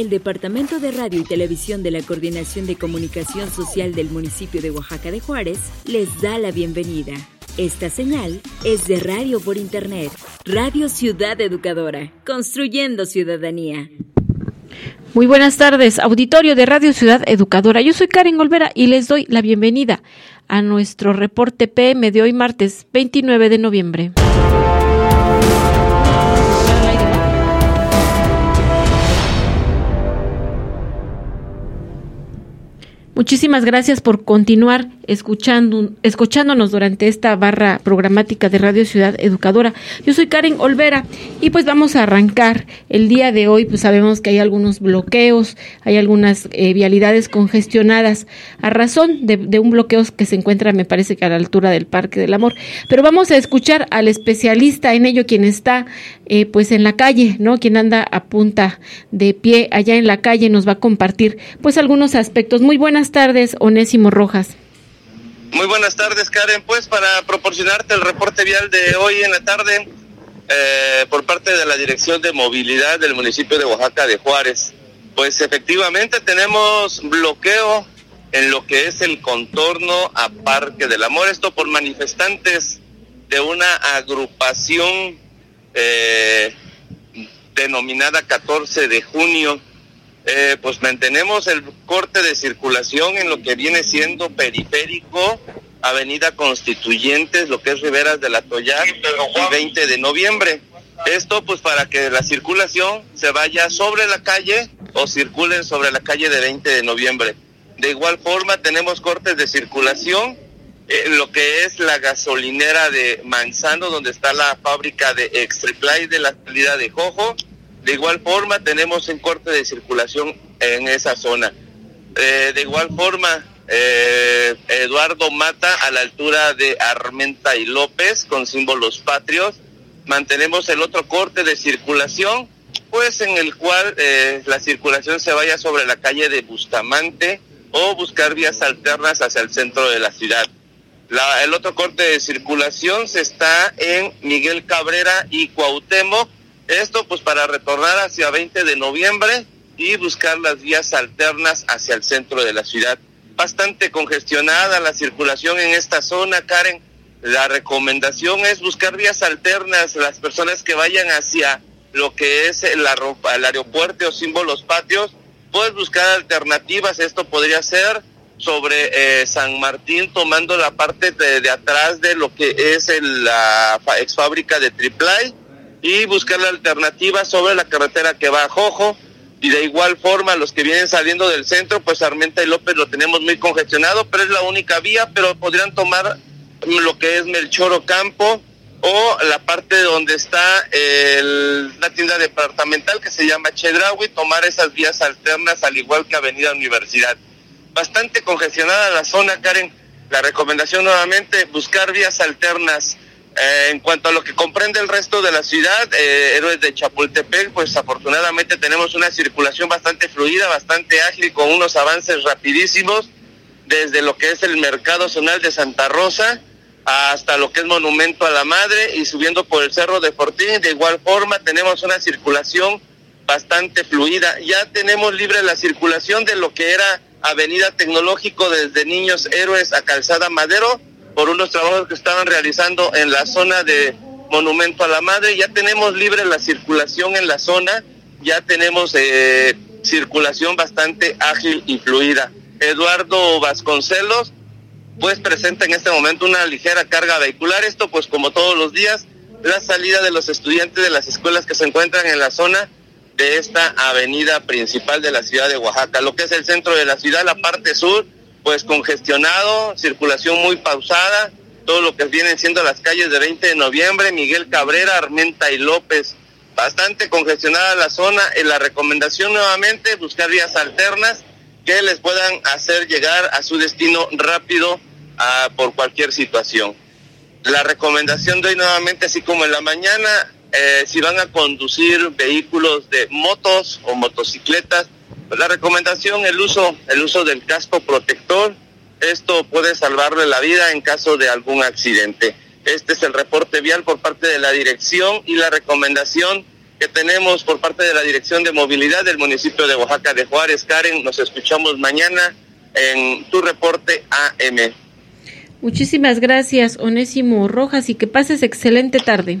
El Departamento de Radio y Televisión de la Coordinación de Comunicación Social del municipio de Oaxaca de Juárez les da la bienvenida. Esta señal es de radio por Internet, Radio Ciudad Educadora, construyendo ciudadanía. Muy buenas tardes, auditorio de Radio Ciudad Educadora. Yo soy Karen Olvera y les doy la bienvenida a nuestro reporte PM de hoy martes 29 de noviembre. Muchísimas gracias por continuar escuchando, escuchándonos durante esta barra programática de Radio Ciudad Educadora. Yo soy Karen Olvera y pues vamos a arrancar el día de hoy. Pues sabemos que hay algunos bloqueos, hay algunas eh, vialidades congestionadas a razón de, un bloqueo que se encuentra, me parece que a la altura del Parque del Amor. Pero vamos a escuchar al especialista en ello, quien está eh, pues en la calle, ¿no? Quien anda a punta de pie allá en la calle nos va a compartir pues algunos aspectos. Muy buenas tardes, Onésimo Rojas. Muy buenas tardes, Karen. Pues para proporcionarte el reporte vial de hoy en la tarde eh, por parte de la Dirección de Movilidad del municipio de Oaxaca de Juárez. Pues efectivamente tenemos bloqueo en lo que es el contorno a Parque del Amor. Esto por manifestantes de una agrupación eh, denominada 14 de junio eh, pues mantenemos el corte de circulación en lo que viene siendo periférico, Avenida Constituyentes, lo que es Riberas de la Toya y 20 de noviembre. Esto pues para que la circulación se vaya sobre la calle o circulen sobre la calle de 20 de noviembre. De igual forma tenemos cortes de circulación en lo que es la gasolinera de Manzano, donde está la fábrica de Extriplay de la salida de Jojo de igual forma, tenemos un corte de circulación en esa zona. Eh, de igual forma, eh, Eduardo Mata a la altura de Armenta y López con símbolos patrios. Mantenemos el otro corte de circulación, pues en el cual eh, la circulación se vaya sobre la calle de Bustamante o buscar vías alternas hacia el centro de la ciudad. La, el otro corte de circulación se está en Miguel Cabrera y Cuauhtémoc esto pues para retornar hacia 20 de noviembre y buscar las vías alternas hacia el centro de la ciudad. Bastante congestionada la circulación en esta zona, Karen. La recomendación es buscar vías alternas, las personas que vayan hacia lo que es el, el aeropuerto o símbolos patios, puedes buscar alternativas. Esto podría ser sobre eh, San Martín, tomando la parte de, de, atrás de lo que es el, la ex fábrica de Triplay y buscar la alternativa sobre la carretera que va a Jojo y de igual forma los que vienen saliendo del centro, pues Armenta y López lo tenemos muy congestionado, pero es la única vía, pero podrían tomar lo que es Melchoro Campo o la parte donde está el, la tienda departamental que se llama Chedraui, tomar esas vías alternas al igual que Avenida Universidad. Bastante congestionada la zona, Karen. La recomendación nuevamente, buscar vías alternas eh, en cuanto a lo que comprende el resto de la ciudad, eh, Héroes de Chapultepec, pues afortunadamente tenemos una circulación bastante fluida, bastante ágil, con unos avances rapidísimos, desde lo que es el Mercado Zonal de Santa Rosa hasta lo que es Monumento a la Madre y subiendo por el Cerro de Fortín. De igual forma, tenemos una circulación bastante fluida. Ya tenemos libre la circulación de lo que era Avenida Tecnológico desde Niños Héroes a Calzada Madero por unos trabajos que estaban realizando en la zona de Monumento a la Madre. Ya tenemos libre la circulación en la zona ya tenemos eh, circulación bastante ágil y fluida. Eduardo Vasconcelos, pues presenta en este momento una ligera carga vehicular. Esto, pues como todos los días, la salida de los estudiantes de las escuelas que se encuentran en la zona de esta avenida principal de la ciudad de Oaxaca. Lo que es el centro de la ciudad, la parte sur, pues congestionado, circulación muy pausada, todo lo que vienen siendo las calles de 20 de noviembre, Miguel Cabrera, Armenta y López. Bastante congestionada la zona. En la recomendación nuevamente, buscar vías alternas que les puedan hacer llegar a su destino rápido a, por cualquier situación. La recomendación de hoy nuevamente, así como en la mañana, eh, si van a conducir vehículos de motos o motocicletas, pues la recomendación el uso el uso del casco protector esto puede salvarle la vida en caso de algún accidente. Este es el reporte vial por parte de la dirección y la recomendación que tenemos por parte de la Dirección de Movilidad del municipio de Oaxaca de Juárez. Karen, nos escuchamos mañana en tu reporte AM. Muchísimas gracias, Onésimo Rojas, y que pases excelente tarde.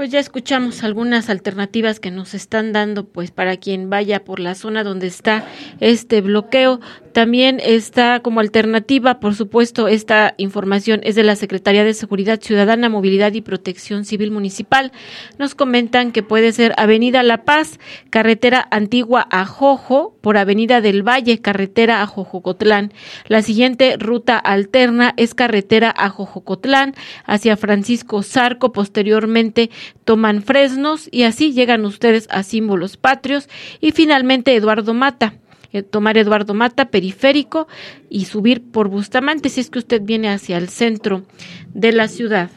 Pues ya escuchamos algunas alternativas que nos están dando pues para quien vaya por la zona donde está este bloqueo. También está como alternativa, por supuesto, esta información es de la Secretaría de Seguridad Ciudadana, Movilidad y Protección Civil Municipal. Nos comentan que puede ser Avenida La Paz, carretera antigua a Jojo, por Avenida del Valle, carretera a Jojocotlán. La siguiente ruta alterna es carretera a Jojocotlán hacia Francisco Zarco, posteriormente toman Fresnos y así llegan ustedes a símbolos patrios y finalmente Eduardo Mata eh, tomar Eduardo Mata, periférico, y subir por Bustamante si es que usted viene hacia el centro de la ciudad.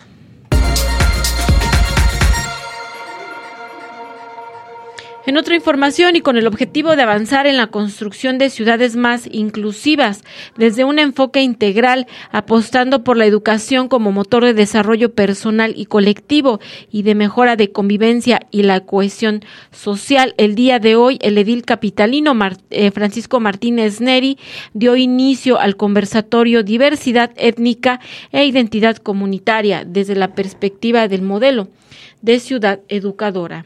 En otra información y con el objetivo de avanzar en la construcción de ciudades más inclusivas desde un enfoque integral, apostando por la educación como motor de desarrollo personal y colectivo y de mejora de convivencia y la cohesión social, el día de hoy el edil capitalino eh, Francisco Martínez Neri dio inicio al conversatorio Diversidad étnica e identidad comunitaria desde la perspectiva del modelo de ciudad educadora.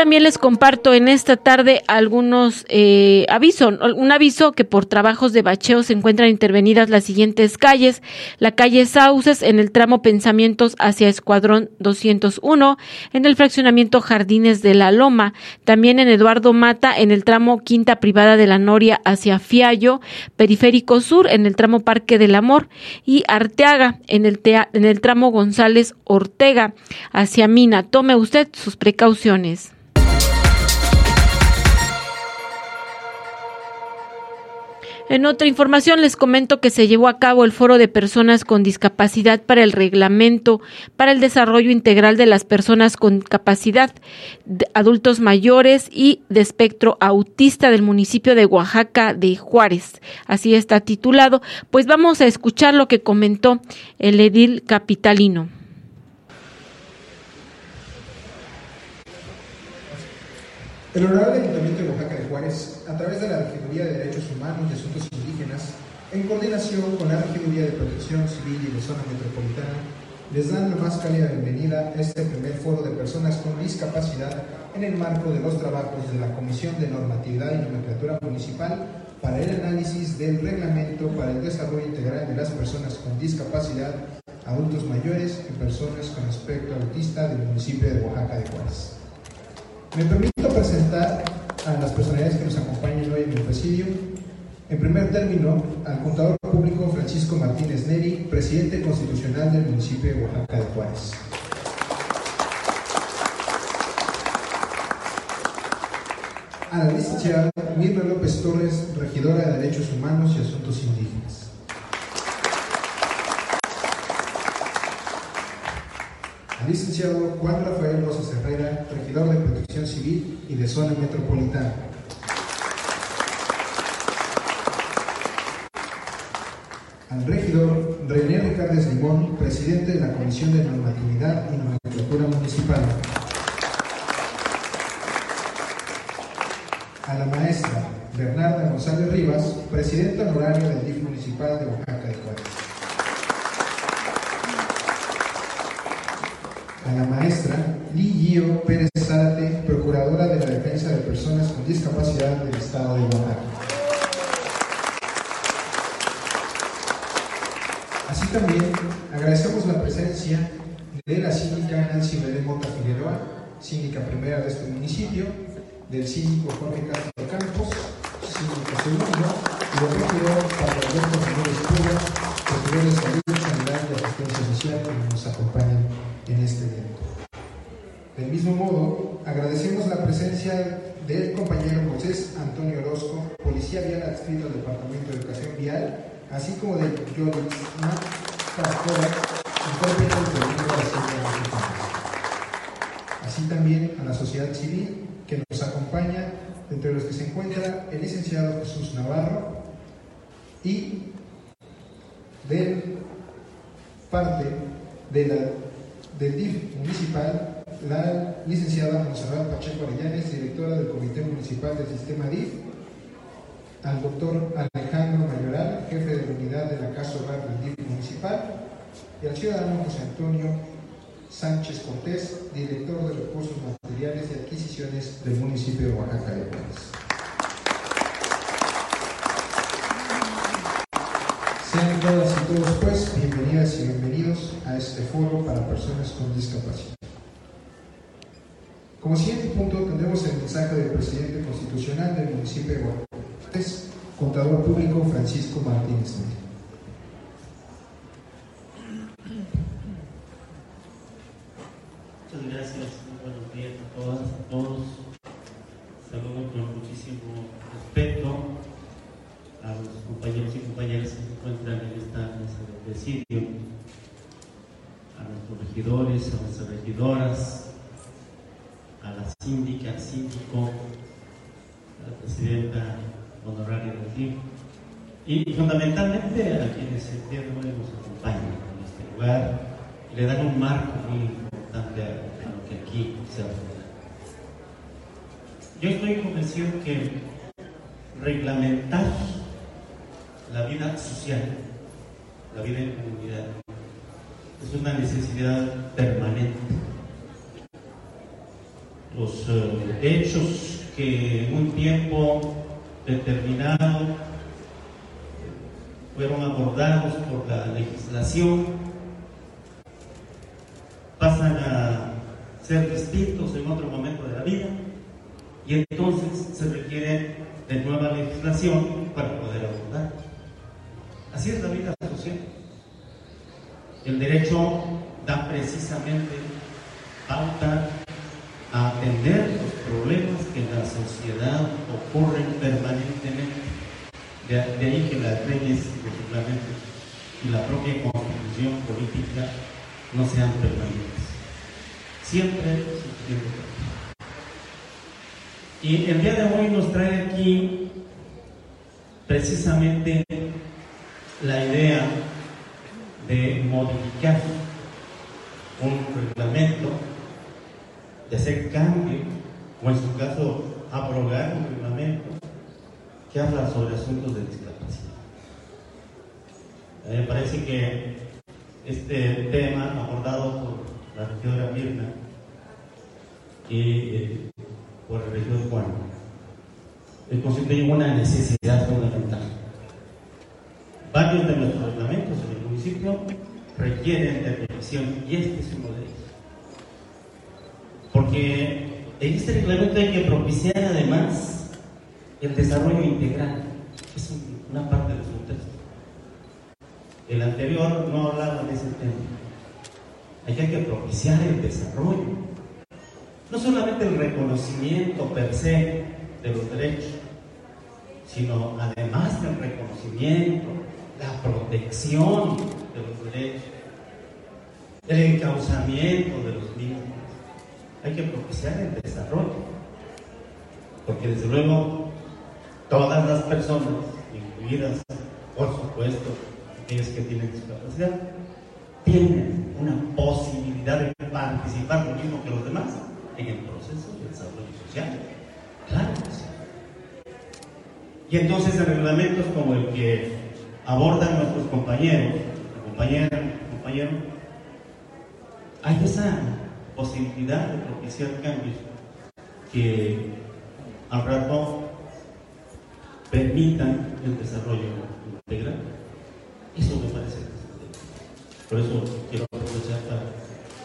También les comparto en esta tarde algunos eh, avisos. Un aviso que por trabajos de bacheo se encuentran intervenidas las siguientes calles. La calle Sauces en el tramo Pensamientos hacia Escuadrón 201, en el fraccionamiento Jardines de la Loma. También en Eduardo Mata en el tramo Quinta Privada de la Noria hacia Fiallo. Periférico Sur en el tramo Parque del Amor. Y Arteaga en el, en el tramo González Ortega hacia Mina. Tome usted sus precauciones. En otra información les comento que se llevó a cabo el foro de personas con discapacidad para el reglamento para el desarrollo integral de las personas con capacidad, adultos mayores y de espectro autista del municipio de Oaxaca de Juárez. Así está titulado. Pues vamos a escuchar lo que comentó el edil capitalino. El Honorable Ayuntamiento de Oaxaca de Juárez, a través de la Regiduría de Derechos Humanos y Asuntos Indígenas, en coordinación con la Regiduría de Protección Civil y de Zona Metropolitana, les dan la más cálida bienvenida a este primer foro de personas con discapacidad en el marco de los trabajos de la Comisión de Normatividad y Nomenclatura Municipal para el análisis del reglamento para el desarrollo integral de las personas con discapacidad, adultos mayores y personas con aspecto autista del municipio de Oaxaca de Juárez. Me permito presentar a las personalidades que nos acompañan hoy en el presidio. En primer término, al contador público Francisco Martínez Neri, presidente constitucional del municipio de Oaxaca de Juárez. A la licenciada Mirna López Torres, regidora de Derechos Humanos y Asuntos Indígenas. Al licenciado Juan Rafael Rosas Herrera, regidor de Protección Civil y de Zona Metropolitana. Al regidor René Ricardo Limón, presidente de la Comisión de Normatividad y Nomenclatura Municipal. A la maestra Bernarda González Rivas, presidenta honoraria del DIF municipal de Oaxaca de Juárez. A la maestra Li Gio Pérez Zárate, procuradora de la defensa de personas con discapacidad del Estado de Oaxaca. Así también agradecemos la presencia de la síndica Nancy Belén Mota Figueroa, síndica primera de este municipio, del síndico Jorge Castro así como de Yolix Pastora, intérprete del Libro de Mexicana. Así también a la sociedad civil que nos acompaña, entre los que se encuentra el licenciado Jesús Navarro y de parte de la, del DIF municipal, la licenciada Monserrat Pacheco Arellanes, directora del Comité Municipal del Sistema DIF, al doctor Alejandro Mayoral, jefe de la del DIF municipal, y al ciudadano José Antonio Sánchez Cortés, director de Recursos Materiales y Adquisiciones del municipio de Oaxaca de Juárez. Sean todas y todos, pues, bienvenidas y bienvenidos a este foro para personas con discapacidad. Como siguiente punto tendremos el mensaje del presidente constitucional del municipio de Oaxaca, contador público Francisco Martínez. Muchas gracias, muy buenos a todas, a todos. Saludo con muchísimo respeto a los compañeros y compañeras que se encuentran en esta mesa de presidio, a nuestros regidores, a nuestras regidoras, a la síndica, al síndico, a la presidenta honoraria del DIF y fundamentalmente a quienes el día de nos acompañan en este lugar le dan un marco muy importante a, Yo estoy convencido que reglamentar la vida social, la vida en comunidad, es una necesidad permanente. Los eh, hechos que en un tiempo determinado fueron abordados por la legislación pasan a ser distintos en otro momento de la vida y entonces se requiere de nueva legislación para poder abordar. Así es la vida social. El derecho da precisamente pauta a atender los problemas que en la sociedad ocurren permanentemente. De, ahí que las leyes, y la propia constitución política no sean permanentes. Siempre sucediendo. Y el día de hoy nos trae aquí precisamente la idea de modificar un reglamento, de hacer cambio, o en su caso abrogar un reglamento que habla sobre asuntos de discapacidad. A mí me parece que este tema abordado por la Mirna y eh, por el regidor Juan eh, constituye una necesidad fundamental. Varios de nuestros reglamentos en el municipio requieren de revisión y este es uno de ellos. Porque en este reglamento hay que propiciar además el desarrollo integral. Es un- una parte de su texto. El anterior no hablaba de ese tema. Hay que propiciar el desarrollo. No solamente el reconocimiento per se de los derechos, sino además del reconocimiento, la protección de los derechos, el encauzamiento de los mismos. Hay que propiciar el desarrollo, porque desde luego todas las personas, incluidas, por supuesto, aquellas que tienen discapacidad, tienen una posibilidad de participar lo mismo que los demás en el proceso de desarrollo social. Claro que sí. Y entonces en reglamentos como el que abordan nuestros compañeros, compañera, compañero, hay esa posibilidad de propiciar cambios que al rato permitan el desarrollo integral. Eso me parece Por eso quiero aprovechar para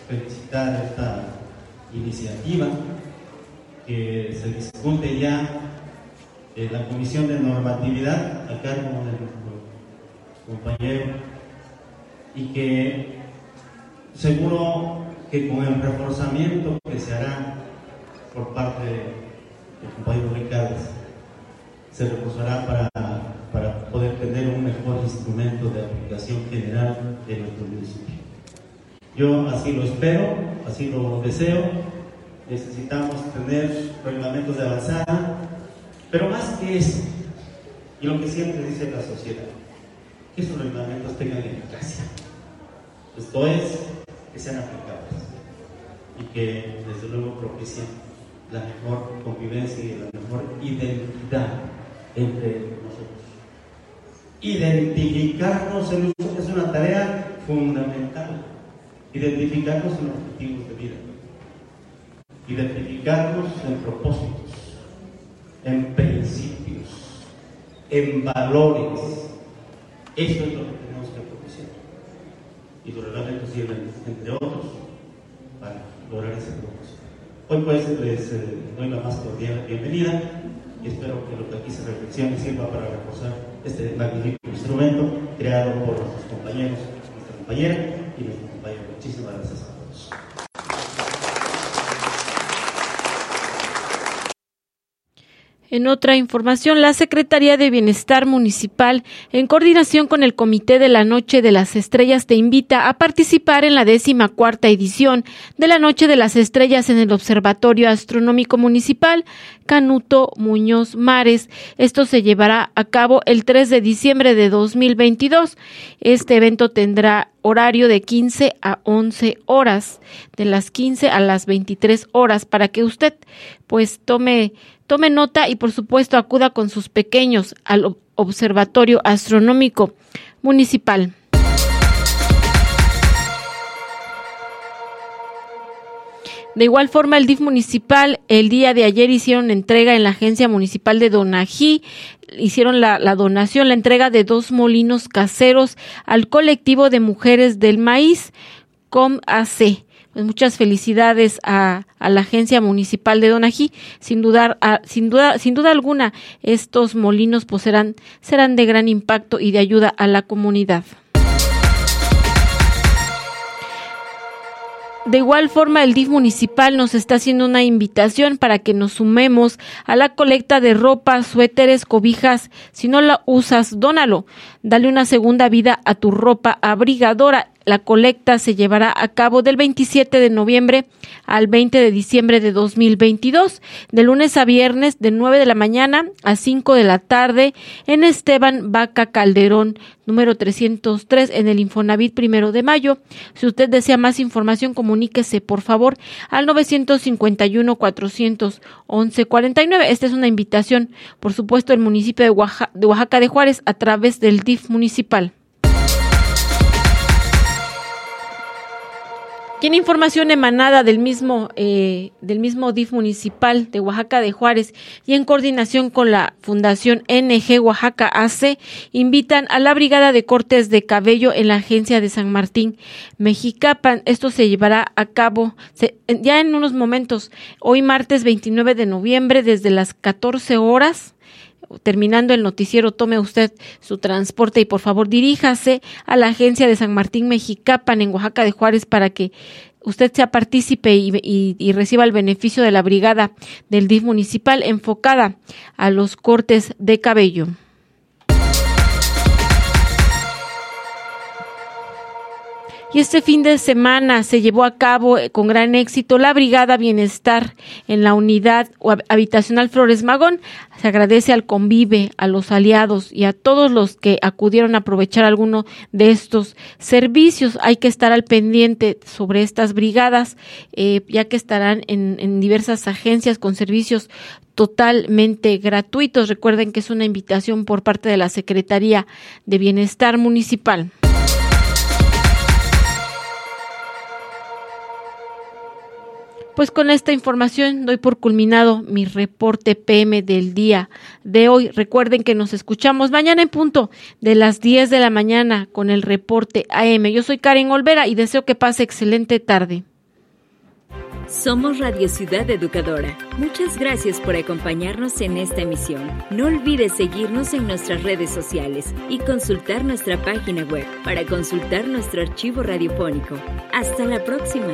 felicitar esta iniciativa que se discute ya en la Comisión de Normatividad a cargo de nuestro compañero y que seguro que con el reforzamiento que se hará por parte del compañero Ricardo se reforzará para, poder tener un mejor instrumento general de nuestro municipio. Yo así lo espero, así lo deseo. Necesitamos tener reglamentos de avanzada, pero más que eso, y lo que siempre dice la sociedad, que esos reglamentos tengan eficacia. Esto es, que sean aplicables y que desde luego propicien la mejor convivencia y la mejor identidad entre nosotros. Identificarnos es una tarea fundamental. Identificarnos en objetivos de vida. Identificarnos en propósitos, en principios, en valores. Eso es lo que tenemos que propiciar. Y los reglamentos sirven, entre otros, para lograr ese propósito. Hoy pues les eh, doy la más cordial bienvenida y espero que lo que aquí se reflexione sirva para reforzar este magnífico instrumento creado por nuestros compañeros, nuestra compañera y nuestro compañero. Muchísimas gracias a todos. En otra información, la Secretaría de Bienestar Municipal, en coordinación con el Comité de la Noche de las Estrellas, te invita a participar en la décima cuarta edición de la Noche de las Estrellas en el Observatorio Astronómico Municipal Canuto Muñoz Mares. Esto se llevará a cabo el 3 de diciembre de 2022. Este evento tendrá horario de 15 a 11 horas, de las 15 a las 23 horas, para que usted pues tome Tome nota y por supuesto acuda con sus pequeños al Observatorio Astronómico Municipal. De igual forma, el DIF municipal el día de ayer hicieron entrega en la agencia municipal de Donají, hicieron la, la, donación, la entrega de dos molinos caseros al colectivo de mujeres del maíz, COMAC. Pues muchas felicidades a, la agencia municipal de Donají. Sin dudar, sin duda, sin duda alguna, estos molinos pues serán, serán de gran impacto y de ayuda a la comunidad. De igual forma, el DIF municipal nos está haciendo una invitación para que nos sumemos a la colecta de ropa, suéteres, cobijas. Si no la usas, dónalo. Dale una segunda vida a tu ropa abrigadora. La colecta se llevará a cabo del 27 de noviembre al 20 de diciembre de 2022, de lunes a viernes de 9 de la mañana a 5 de la tarde en Esteban Vaca Calderón, número 303 en el Infonavit primero de mayo. Si usted desea más información, comuníquese por favor al 951 411 49. Esta es una invitación, por supuesto, del municipio de Oaxaca de, Oaxaca de Juárez a través del DIF municipal. Tiene información emanada del mismo, eh, del mismo DIF municipal de Oaxaca de Juárez y en coordinación con la Fundación NG Oaxaca AC, invitan a la Brigada de Cortes de Cabello en la agencia de San Martín, Mexicapan. Esto se llevará a cabo ya en unos momentos, hoy martes 29 de noviembre, desde las 14 horas terminando el noticiero, tome usted su transporte y por favor diríjase a la agencia de San Martín Mexicapan en Oaxaca de Juárez para que usted sea partícipe y, y, reciba el beneficio de la brigada del DIF municipal enfocada a los cortes de cabello. Y este fin de semana se llevó a cabo eh, con gran éxito la Brigada Bienestar en la unidad habitacional Flores Magón. Se agradece al convive, a los aliados y a todos los que acudieron a aprovechar alguno de estos servicios. Hay que estar al pendiente sobre estas brigadas, eh, ya que estarán en, en diversas agencias con servicios totalmente gratuitos. Recuerden que es una invitación por parte de la Secretaría de Bienestar Municipal. Pues con esta información doy por culminado mi reporte PM del día de hoy. Recuerden que nos escuchamos mañana en punto de las 10 de la mañana con el reporte AM. Yo soy Karen Olvera y deseo que pase excelente tarde. Somos Radio Ciudad Educadora. Muchas gracias por acompañarnos en esta emisión. No olvides seguirnos en nuestras redes sociales y consultar nuestra página web para consultar nuestro archivo radiofónico. Hasta la próxima.